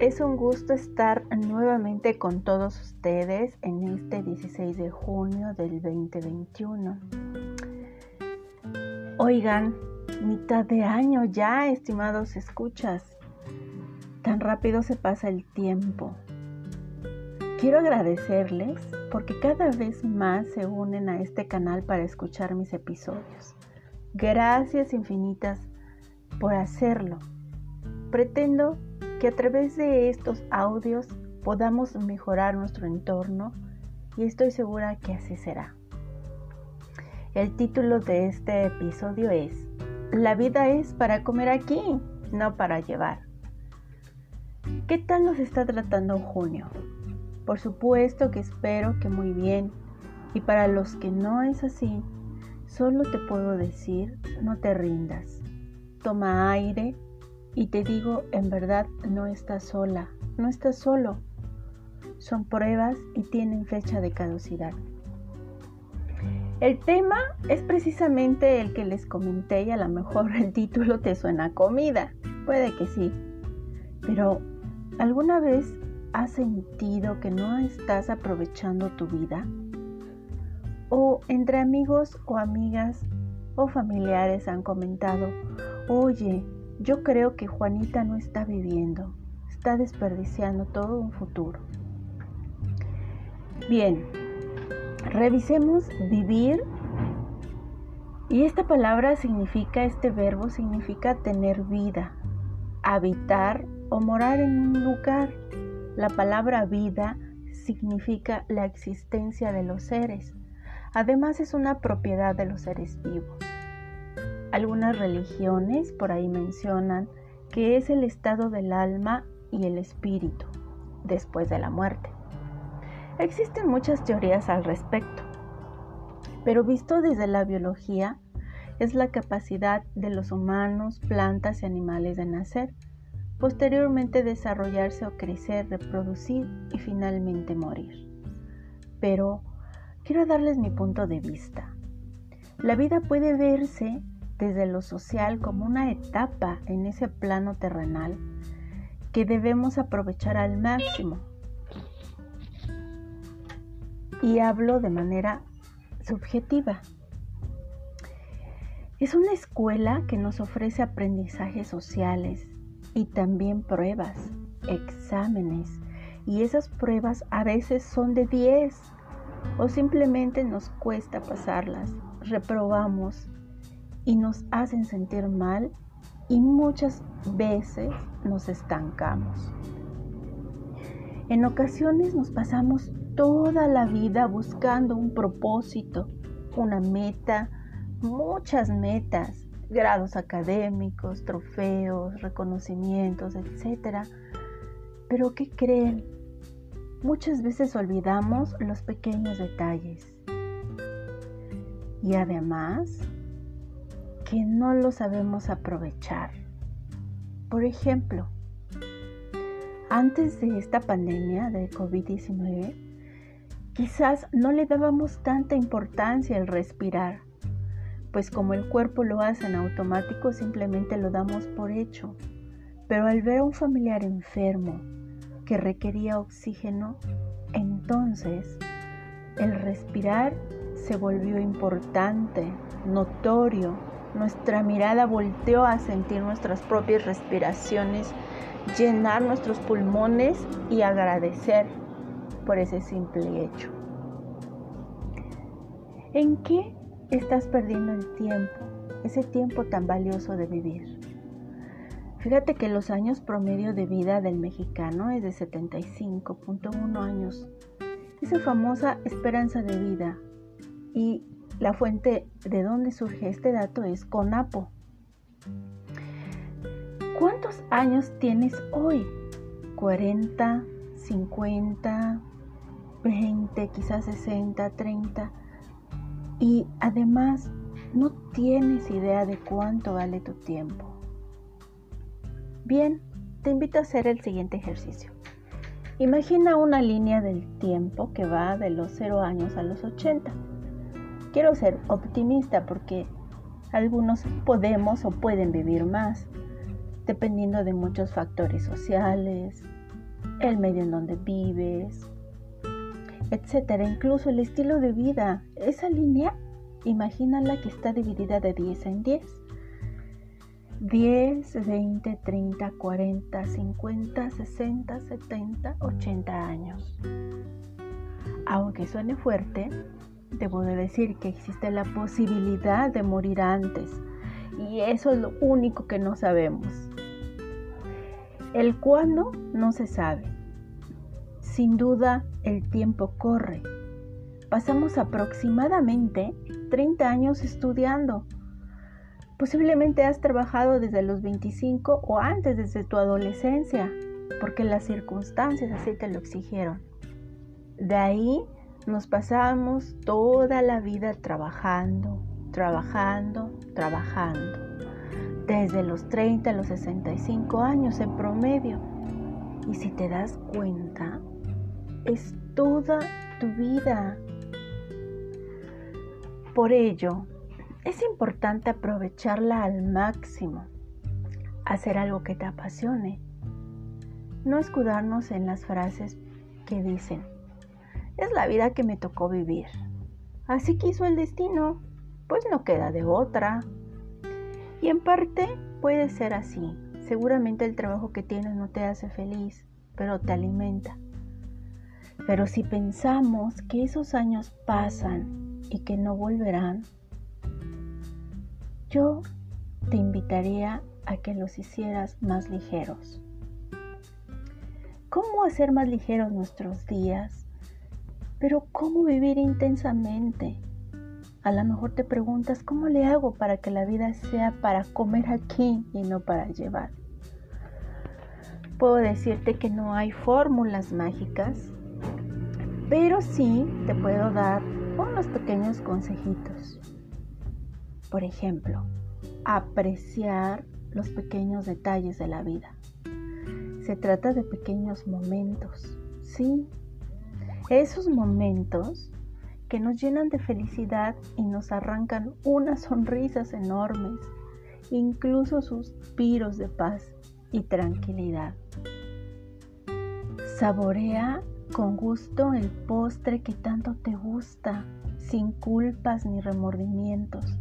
es un gusto estar nuevamente con todos ustedes en este 16 de junio del 2021. Oigan, mitad de año ya, estimados escuchas. Tan rápido se pasa el tiempo. Quiero agradecerles porque cada vez más se unen a este canal para escuchar mis episodios. Gracias infinitas por hacerlo. Pretendo que a través de estos audios podamos mejorar nuestro entorno y estoy segura que así será. El título de este episodio es La vida es para comer aquí, no para llevar. ¿Qué tal nos está tratando junio? Por supuesto que espero que muy bien. Y para los que no es así, solo te puedo decir, no te rindas. Toma aire y te digo, en verdad no estás sola, no estás solo. Son pruebas y tienen fecha de caducidad. El tema es precisamente el que les comenté y a lo mejor el título te suena comida. Puede que sí. Pero, ¿alguna vez has sentido que no estás aprovechando tu vida? O entre amigos o amigas o familiares han comentado, oye, yo creo que Juanita no está viviendo, está desperdiciando todo un futuro. Bien, revisemos vivir y esta palabra significa, este verbo significa tener vida, habitar o morar en un lugar. La palabra vida significa la existencia de los seres. Además es una propiedad de los seres vivos. Algunas religiones por ahí mencionan que es el estado del alma y el espíritu después de la muerte. Existen muchas teorías al respecto, pero visto desde la biología, es la capacidad de los humanos, plantas y animales de nacer, posteriormente desarrollarse o crecer, reproducir y finalmente morir. Pero quiero darles mi punto de vista. La vida puede verse desde lo social como una etapa en ese plano terrenal que debemos aprovechar al máximo. Y hablo de manera subjetiva. Es una escuela que nos ofrece aprendizajes sociales y también pruebas, exámenes. Y esas pruebas a veces son de 10 o simplemente nos cuesta pasarlas, reprobamos y nos hacen sentir mal y muchas veces nos estancamos. En ocasiones nos pasamos toda la vida buscando un propósito, una meta, muchas metas, grados académicos, trofeos, reconocimientos, etc. Pero ¿qué creen? Muchas veces olvidamos los pequeños detalles. Y además que no lo sabemos aprovechar. Por ejemplo, antes de esta pandemia de COVID-19, quizás no le dábamos tanta importancia al respirar, pues como el cuerpo lo hace en automático, simplemente lo damos por hecho. Pero al ver a un familiar enfermo que requería oxígeno, entonces el respirar se volvió importante, notorio nuestra mirada volteó a sentir nuestras propias respiraciones, llenar nuestros pulmones y agradecer por ese simple hecho. ¿En qué estás perdiendo el tiempo, ese tiempo tan valioso de vivir? Fíjate que los años promedio de vida del mexicano es de 75.1 años. Esa famosa esperanza de vida. Y la fuente de donde surge este dato es CONAPO. ¿Cuántos años tienes hoy? ¿40, 50, 20, quizás 60, 30? Y además no tienes idea de cuánto vale tu tiempo. Bien, te invito a hacer el siguiente ejercicio. Imagina una línea del tiempo que va de los 0 años a los 80 quiero ser optimista porque algunos podemos o pueden vivir más. dependiendo de muchos factores sociales, el medio en donde vives, etcétera. Incluso el estilo de vida, esa línea, imagínala que está dividida de 10 en 10. 10, 20, 30, 40, 50, 60, 70, 80 años. Aunque suene fuerte, debo de decir que existe la posibilidad de morir antes. Y eso es lo único que no sabemos. El cuándo no se sabe. Sin duda, el tiempo corre. Pasamos aproximadamente 30 años estudiando. Posiblemente has trabajado desde los 25 o antes desde tu adolescencia, porque las circunstancias así te lo exigieron. De ahí nos pasamos toda la vida trabajando, trabajando, trabajando. Desde los 30 a los 65 años en promedio. Y si te das cuenta, es toda tu vida. Por ello, es importante aprovecharla al máximo, hacer algo que te apasione, no escudarnos en las frases que dicen, es la vida que me tocó vivir. Así quiso el destino, pues no queda de otra. Y en parte puede ser así. Seguramente el trabajo que tienes no te hace feliz, pero te alimenta. Pero si pensamos que esos años pasan y que no volverán, yo te invitaría a que los hicieras más ligeros. ¿Cómo hacer más ligeros nuestros días? Pero ¿cómo vivir intensamente? A lo mejor te preguntas, ¿cómo le hago para que la vida sea para comer aquí y no para llevar? Puedo decirte que no hay fórmulas mágicas, pero sí te puedo dar unos pequeños consejitos. Por ejemplo, apreciar los pequeños detalles de la vida. Se trata de pequeños momentos, sí, esos momentos que nos llenan de felicidad y nos arrancan unas sonrisas enormes, incluso suspiros de paz y tranquilidad. Saborea con gusto el postre que tanto te gusta, sin culpas ni remordimientos.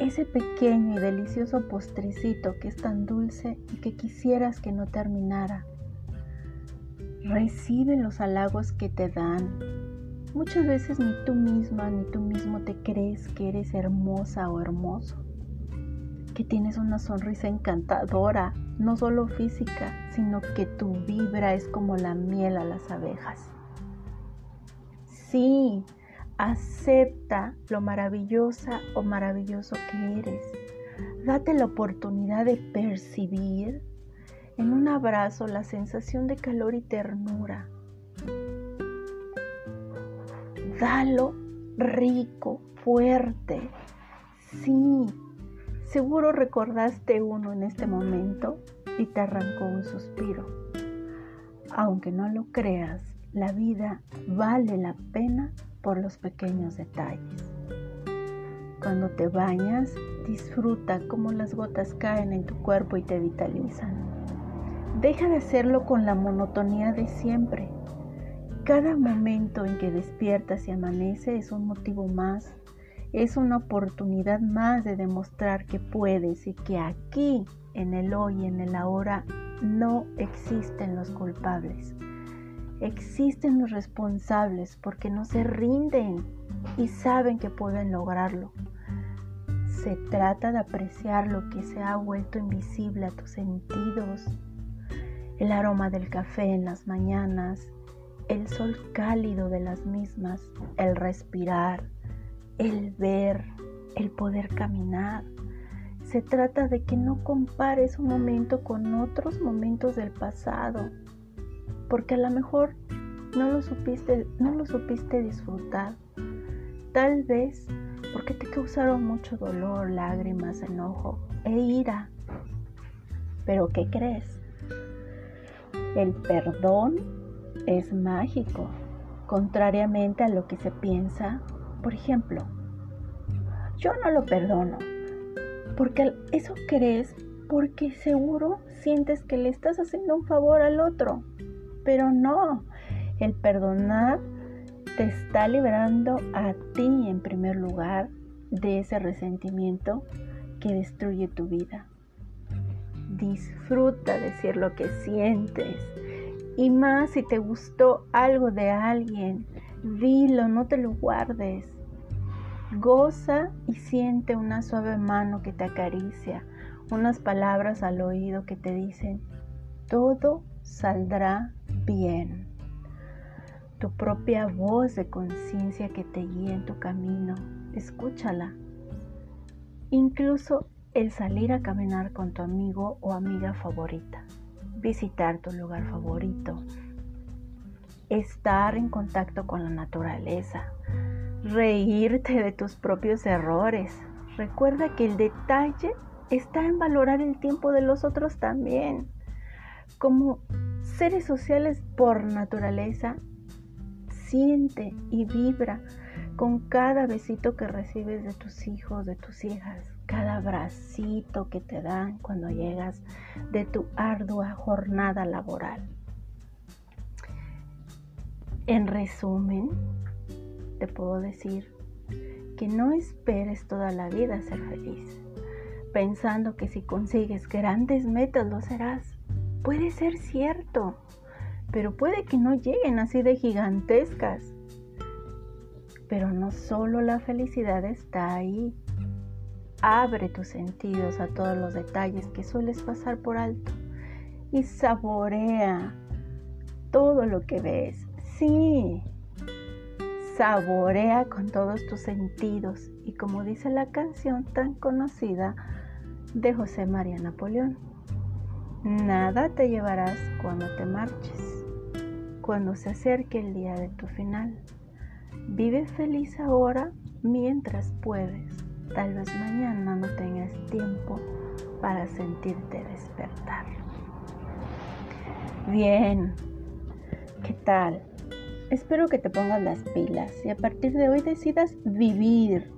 Ese pequeño y delicioso postrecito que es tan dulce y que quisieras que no terminara Recibe los halagos que te dan. Muchas veces ni tú misma ni tú mismo te crees que eres hermosa o hermoso, que tienes una sonrisa encantadora, no solo física, sino que tu vibra es como la miel a las abejas. Sí, acepta lo maravillosa o maravilloso que eres. Date la oportunidad de percibir en un abrazo la sensación de calor y ternura. Dalo rico, fuerte. Sí, seguro recordaste uno en este momento y te arrancó un suspiro. Aunque no lo creas, la vida vale la pena por los pequeños detalles. Cuando te bañas, disfruta cómo las gotas caen en tu cuerpo y te vitalizan. Deja de hacerlo con la monotonía de siempre. Cada momento en que despiertas y amanece es un motivo más, es una oportunidad más de demostrar que puedes y que aquí, en el hoy, en el ahora, no existen los culpables. Existen los responsables porque no se rinden y saben que pueden lograrlo. Se trata de apreciar lo que se ha vuelto invisible a tus sentidos, el aroma del café en las mañanas, el sol cálido de las mismas, el respirar, el ver, el poder caminar. Se trata de que no compares un momento con otros momentos del pasado, porque a lo mejor no lo supiste, no lo supiste disfrutar. Tal vez porque te causaron mucho dolor, lágrimas, enojo e ira. Pero ¿qué crees? El perdón es mágico, contrariamente a lo que se piensa. Por ejemplo, yo no lo perdono, porque eso crees porque seguro sientes que le estás haciendo un favor al otro. Pero no, el perdonar te está liberando a ti en primer lugar de ese resentimiento que destruye tu vida. Disfruta decir lo que sientes. Y más si te gustó algo de alguien, dilo, no te lo guardes. Goza y siente una suave mano que te acaricia, unas palabras al oído que te dicen, todo saldrá bien. Tu propia voz de conciencia que te guía en tu camino, escúchala. Incluso el salir a caminar con tu amigo o amiga favorita, visitar tu lugar favorito, estar en contacto con la naturaleza, reírte de tus propios errores. Recuerda que el detalle está en valorar el tiempo de los otros también. Como seres sociales por naturaleza, siente y vibra con cada besito que recibes de tus hijos, de tus hijas, cada abracito que te dan cuando llegas de tu ardua jornada laboral. En resumen, te puedo decir que no esperes toda la vida ser feliz, pensando que si consigues grandes metas lo serás. Puede ser cierto, pero puede que no lleguen así de gigantescas. Pero no solo la felicidad está ahí. Abre tus sentidos a todos los detalles que sueles pasar por alto y saborea todo lo que ves. Sí, saborea con todos tus sentidos y como dice la canción tan conocida de José María Napoleón, nada te llevarás cuando te marches, cuando se acerque el día de tu final. Vive feliz ahora mientras puedes. Tal vez mañana no tengas tiempo para sentirte despertar. Bien, ¿qué tal? Espero que te pongas las pilas y a partir de hoy decidas vivir.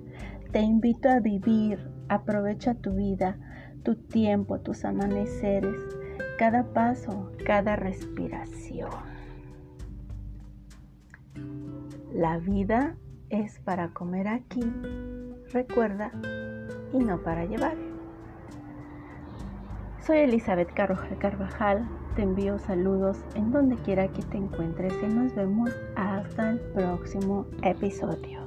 Te invito a vivir. Aprovecha tu vida, tu tiempo, tus amaneceres, cada paso, cada respiración. La vida es para comer aquí, recuerda, y no para llevar. Soy Elizabeth Carvajal, te envío saludos en donde quiera que te encuentres y nos vemos hasta el próximo episodio.